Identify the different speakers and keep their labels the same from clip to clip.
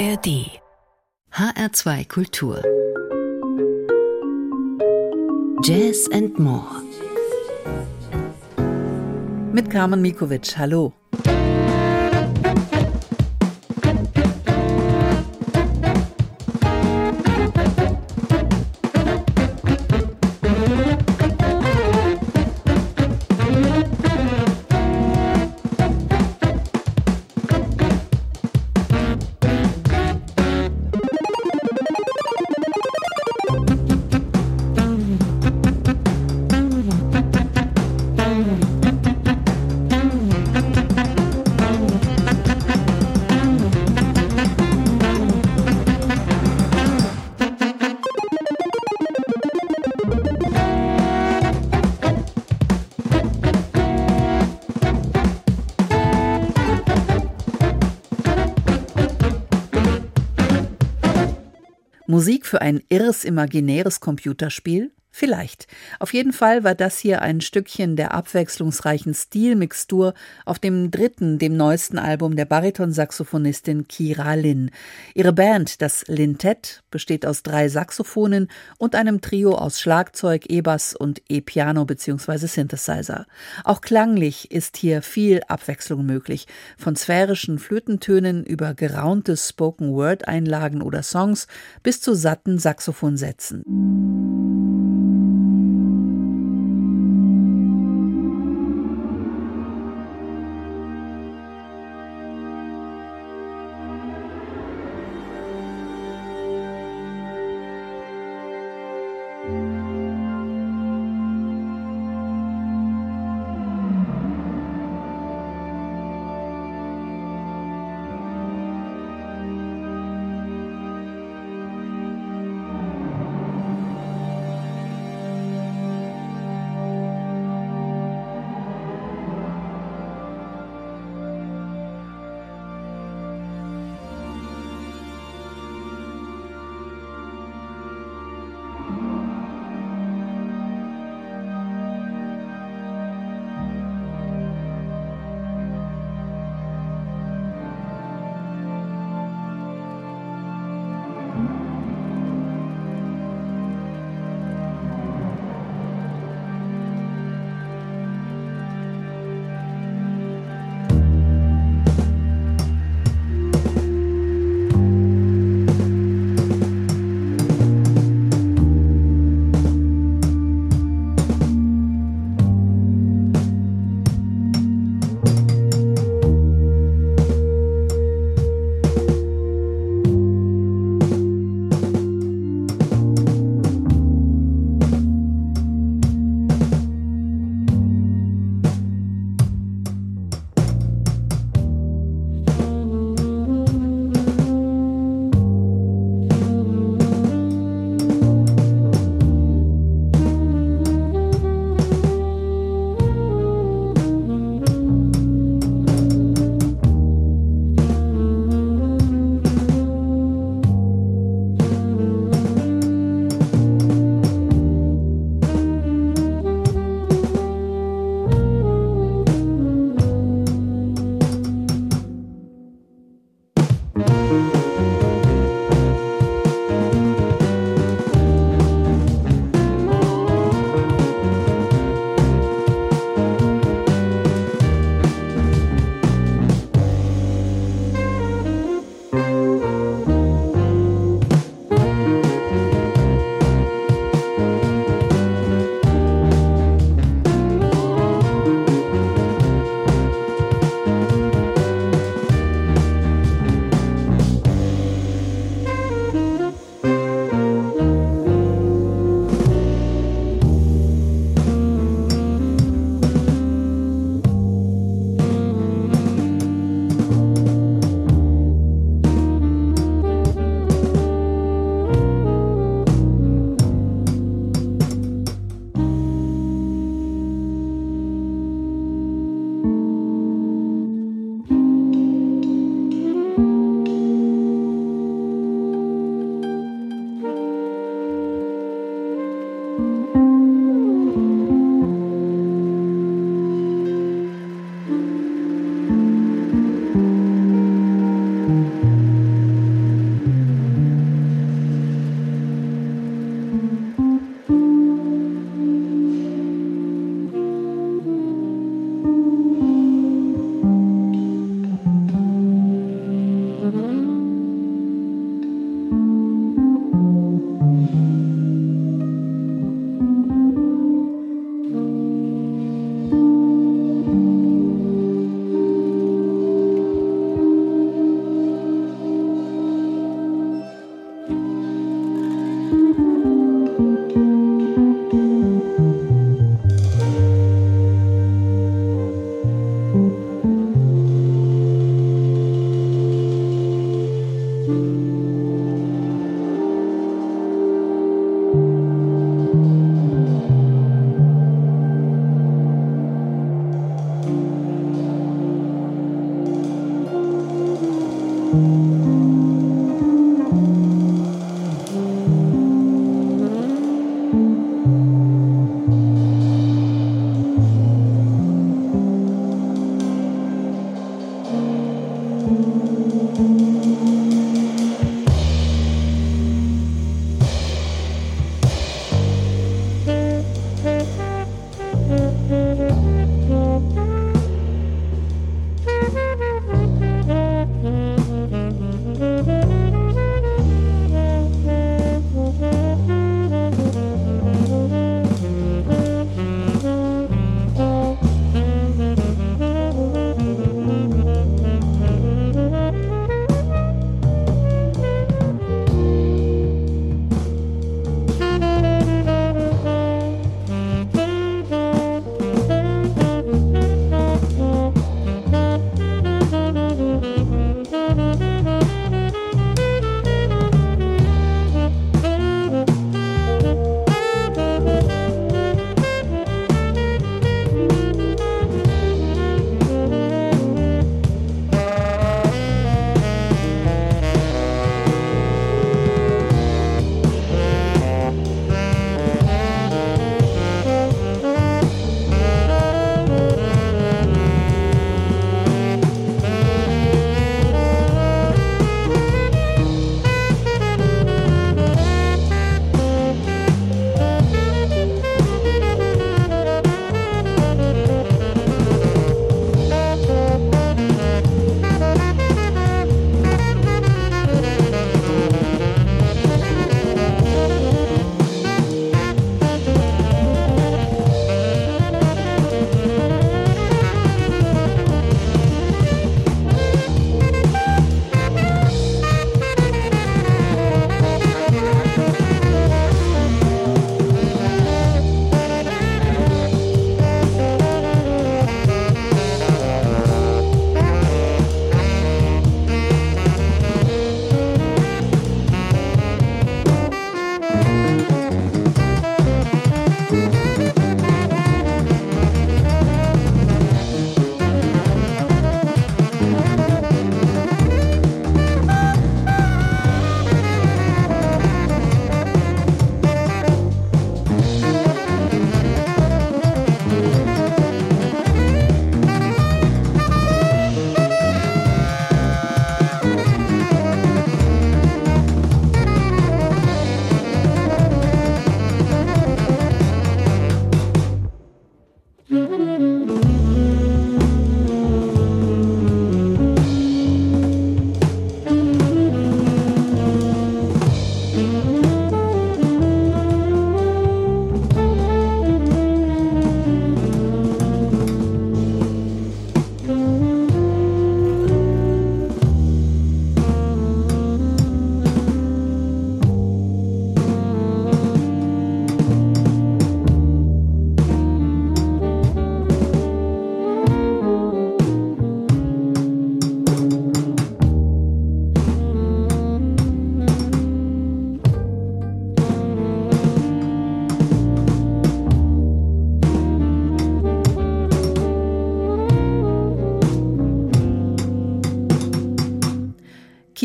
Speaker 1: ARD HR2 Kultur Jazz and More
Speaker 2: mit Carmen Mikovic. Hallo. Musik für ein irres imaginäres Computerspiel? Vielleicht. Auf jeden Fall war das hier ein Stückchen der abwechslungsreichen Stilmixtur auf dem dritten, dem neuesten Album der Baritonsaxophonistin Kira Lin. Ihre Band, das Lintett, besteht aus drei Saxophonen und einem Trio aus Schlagzeug, E-Bass und E-Piano bzw. Synthesizer. Auch klanglich ist hier viel Abwechslung möglich, von sphärischen Flötentönen über geraunte Spoken-Word-Einlagen oder Songs bis zu satten Saxophonsätzen.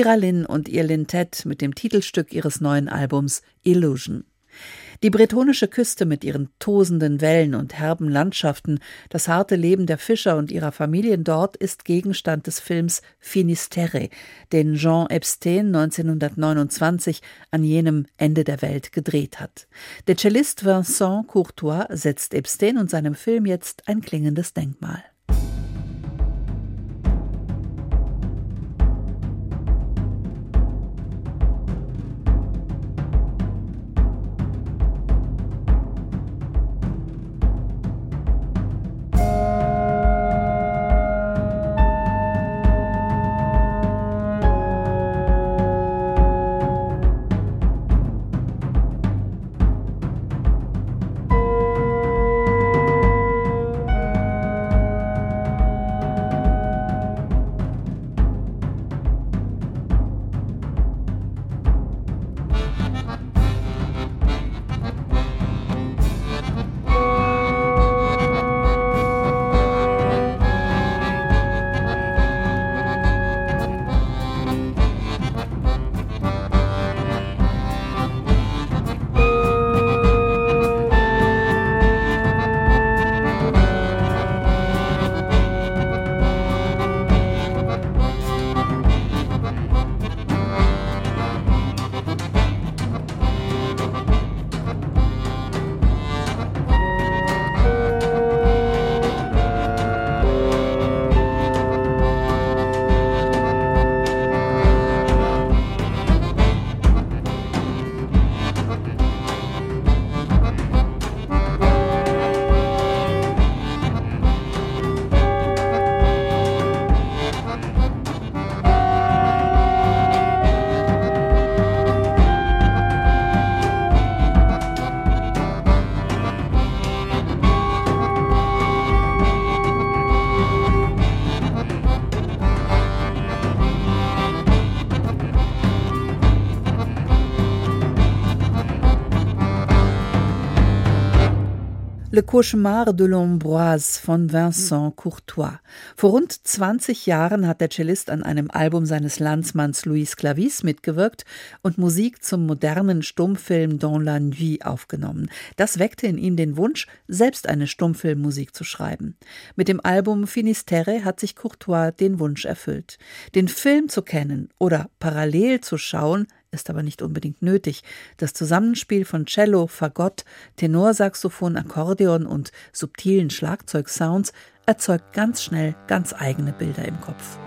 Speaker 2: Kira Lynn und ihr Lintett mit dem Titelstück ihres neuen Albums Illusion. Die bretonische Küste mit ihren tosenden Wellen und herben Landschaften, das harte Leben der Fischer und ihrer Familien dort ist Gegenstand des Films Finisterre, den Jean Epstein 1929 an jenem Ende der Welt gedreht hat. Der Cellist Vincent Courtois setzt Epstein und seinem Film jetzt ein klingendes Denkmal. Cauchemar de l'Ambroise von Vincent Courtois. Vor rund 20 Jahren hat der Cellist an einem Album seines Landsmanns Louis Clavis mitgewirkt und Musik zum modernen Stummfilm Dans la Nuit aufgenommen. Das weckte in ihm den Wunsch, selbst eine Stummfilmmusik zu schreiben. Mit dem Album Finisterre hat sich Courtois den Wunsch erfüllt. Den Film zu kennen oder parallel zu schauen, ist aber nicht unbedingt nötig. Das Zusammenspiel von Cello, Fagott, Tenorsaxophon, Akkordeon und subtilen Schlagzeugsounds erzeugt ganz schnell ganz eigene Bilder im Kopf.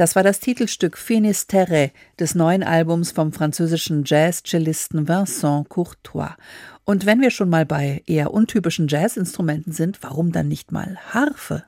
Speaker 3: Das war das Titelstück Finisterre des neuen Albums vom französischen Jazz-Cellisten Vincent Courtois. Und wenn wir schon mal bei eher untypischen Jazzinstrumenten sind, warum dann nicht mal Harfe?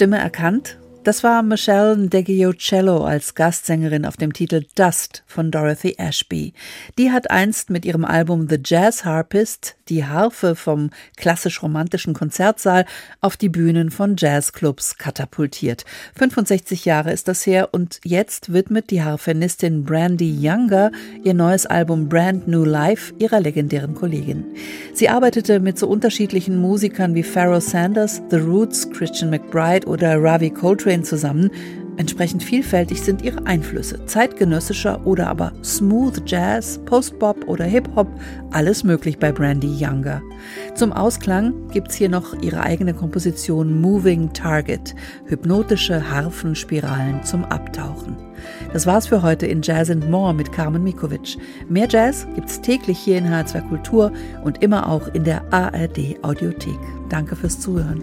Speaker 3: Stimme erkannt
Speaker 2: Das war Michelle Deggiocello als Gastsängerin auf dem Titel Dust von Dorothy Ashby. Die hat einst mit ihrem Album The Jazz Harpist die Harfe vom klassisch-romantischen Konzertsaal auf die Bühnen von Jazzclubs katapultiert. 65 Jahre ist das her und jetzt widmet die Harfenistin Brandy Younger ihr neues Album Brand New Life ihrer legendären Kollegin. Sie arbeitete mit so unterschiedlichen Musikern wie Pharoah Sanders, The Roots, Christian McBride oder Ravi Coltrane Coltrane zusammen. Entsprechend vielfältig sind ihre Einflüsse. Zeitgenössischer oder aber Smooth Jazz, Post-Bop oder Hip-Hop, alles möglich bei Brandy Younger. Zum Ausklang gibt's hier noch ihre eigene Komposition Moving Target, hypnotische Harfenspiralen zum Abtauchen. Das war's für heute in Jazz and More mit Carmen Mikovic. Mehr Jazz gibt's täglich hier in H2 Kultur und immer auch in der ARD Audiothek. Danke fürs Zuhören.